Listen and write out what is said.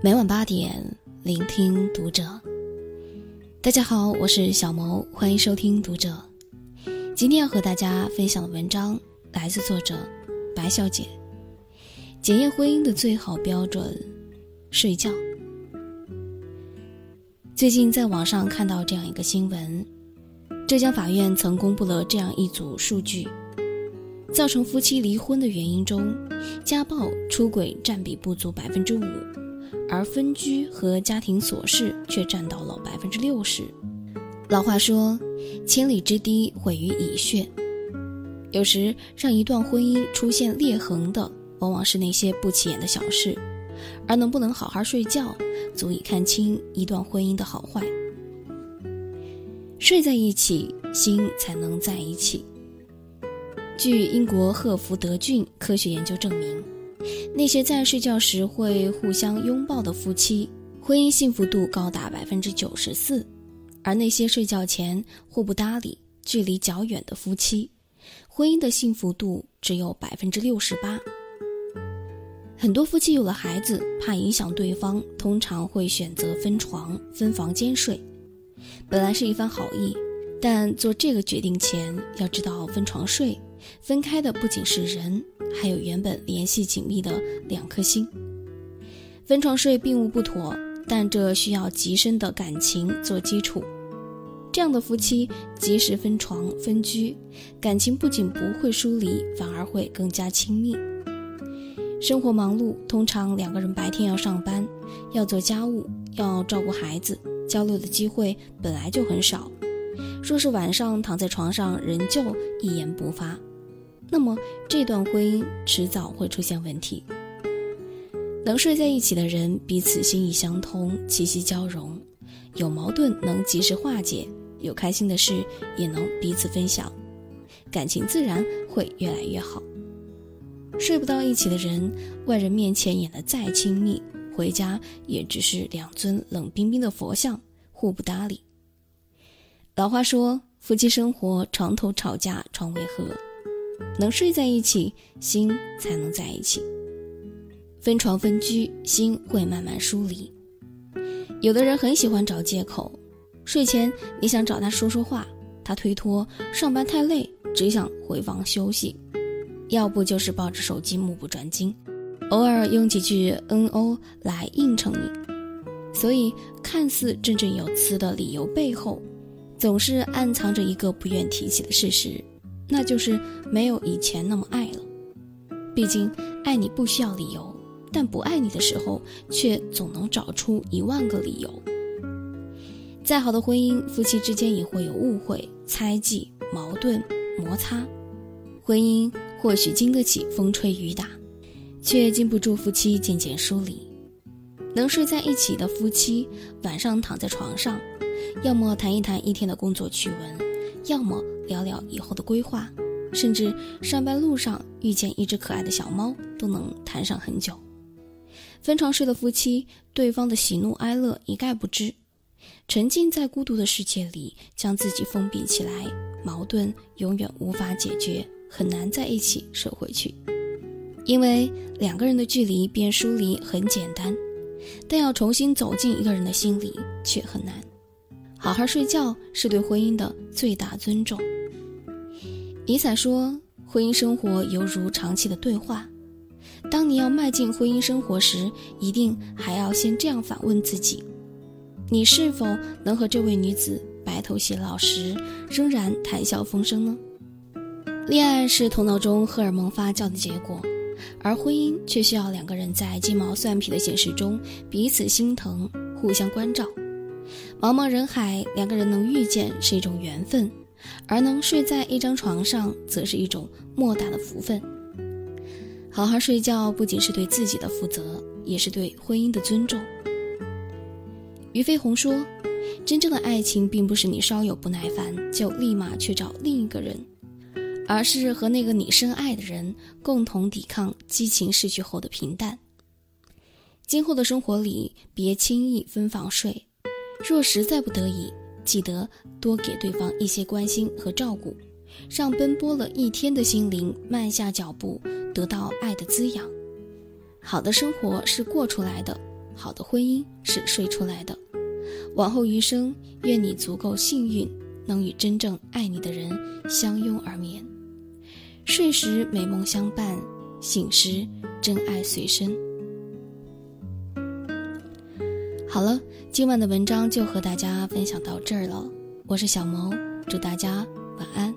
每晚八点，聆听读者。大家好，我是小萌，欢迎收听读者。今天要和大家分享的文章来自作者白小姐。检验婚姻的最好标准，睡觉。最近在网上看到这样一个新闻：浙江法院曾公布了这样一组数据，造成夫妻离婚的原因中，家暴、出轨占比不足百分之五。而分居和家庭琐事却占到了百分之六十。老话说：“千里之堤毁于蚁穴。”有时让一段婚姻出现裂痕的，往往是那些不起眼的小事，而能不能好好睡觉，足以看清一段婚姻的好坏。睡在一起，心才能在一起。据英国赫福德郡科学研究证明。那些在睡觉时会互相拥抱的夫妻，婚姻幸福度高达百分之九十四；而那些睡觉前互不搭理、距离较远的夫妻，婚姻的幸福度只有百分之六十八。很多夫妻有了孩子，怕影响对方，通常会选择分床、分房间睡。本来是一番好意，但做这个决定前要知道，分床睡。分开的不仅是人，还有原本联系紧密的两颗心。分床睡并无不妥，但这需要极深的感情做基础。这样的夫妻及时分床分居，感情不仅不会疏离，反而会更加亲密。生活忙碌，通常两个人白天要上班，要做家务，要照顾孩子，交流的机会本来就很少。若是晚上躺在床上仍旧一言不发，那么这段婚姻迟早会出现问题。能睡在一起的人，彼此心意相通，气息交融，有矛盾能及时化解，有开心的事也能彼此分享，感情自然会越来越好。睡不到一起的人，外人面前演得再亲密，回家也只是两尊冷冰冰的佛像，互不搭理。老话说，夫妻生活床头吵架床尾和，能睡在一起，心才能在一起。分床分居，心会慢慢疏离。有的人很喜欢找借口，睡前你想找他说说话，他推脱上班太累，只想回房休息；要不就是抱着手机目不转睛，偶尔用几句嗯哦来应承你。所以，看似振振有词的理由背后。总是暗藏着一个不愿提起的事实，那就是没有以前那么爱了。毕竟爱你不需要理由，但不爱你的时候，却总能找出一万个理由。再好的婚姻，夫妻之间也会有误会、猜忌、矛盾、摩擦。婚姻或许经得起风吹雨打，却经不住夫妻渐渐疏离。能睡在一起的夫妻，晚上躺在床上。要么谈一谈一天的工作趣闻，要么聊聊以后的规划，甚至上班路上遇见一只可爱的小猫，都能谈上很久。分床睡的夫妻，对方的喜怒哀乐一概不知，沉浸在孤独的世界里，将自己封闭起来，矛盾永远无法解决，很难在一起收回去。因为两个人的距离变疏离很简单，但要重新走进一个人的心里却很难。好好睡觉是对婚姻的最大尊重。尼采说：“婚姻生活犹如长期的对话。当你要迈进婚姻生活时，一定还要先这样反问自己：你是否能和这位女子白头偕老时仍然谈笑风生呢？恋爱是头脑中荷尔蒙发酵的结果，而婚姻却需要两个人在鸡毛蒜皮的现实中彼此心疼，互相关照。”茫茫人海，两个人能遇见是一种缘分，而能睡在一张床上，则是一种莫大的福分。好好睡觉，不仅是对自己的负责，也是对婚姻的尊重。俞飞鸿说：“真正的爱情，并不是你稍有不耐烦就立马去找另一个人，而是和那个你深爱的人共同抵抗激情逝去后的平淡。今后的生活里，别轻易分房睡。”若实在不得已，记得多给对方一些关心和照顾，让奔波了一天的心灵慢下脚步，得到爱的滋养。好的生活是过出来的，好的婚姻是睡出来的。往后余生，愿你足够幸运，能与真正爱你的人相拥而眠。睡时美梦相伴，醒时真爱随身。好了，今晚的文章就和大家分享到这儿了。我是小萌，祝大家晚安。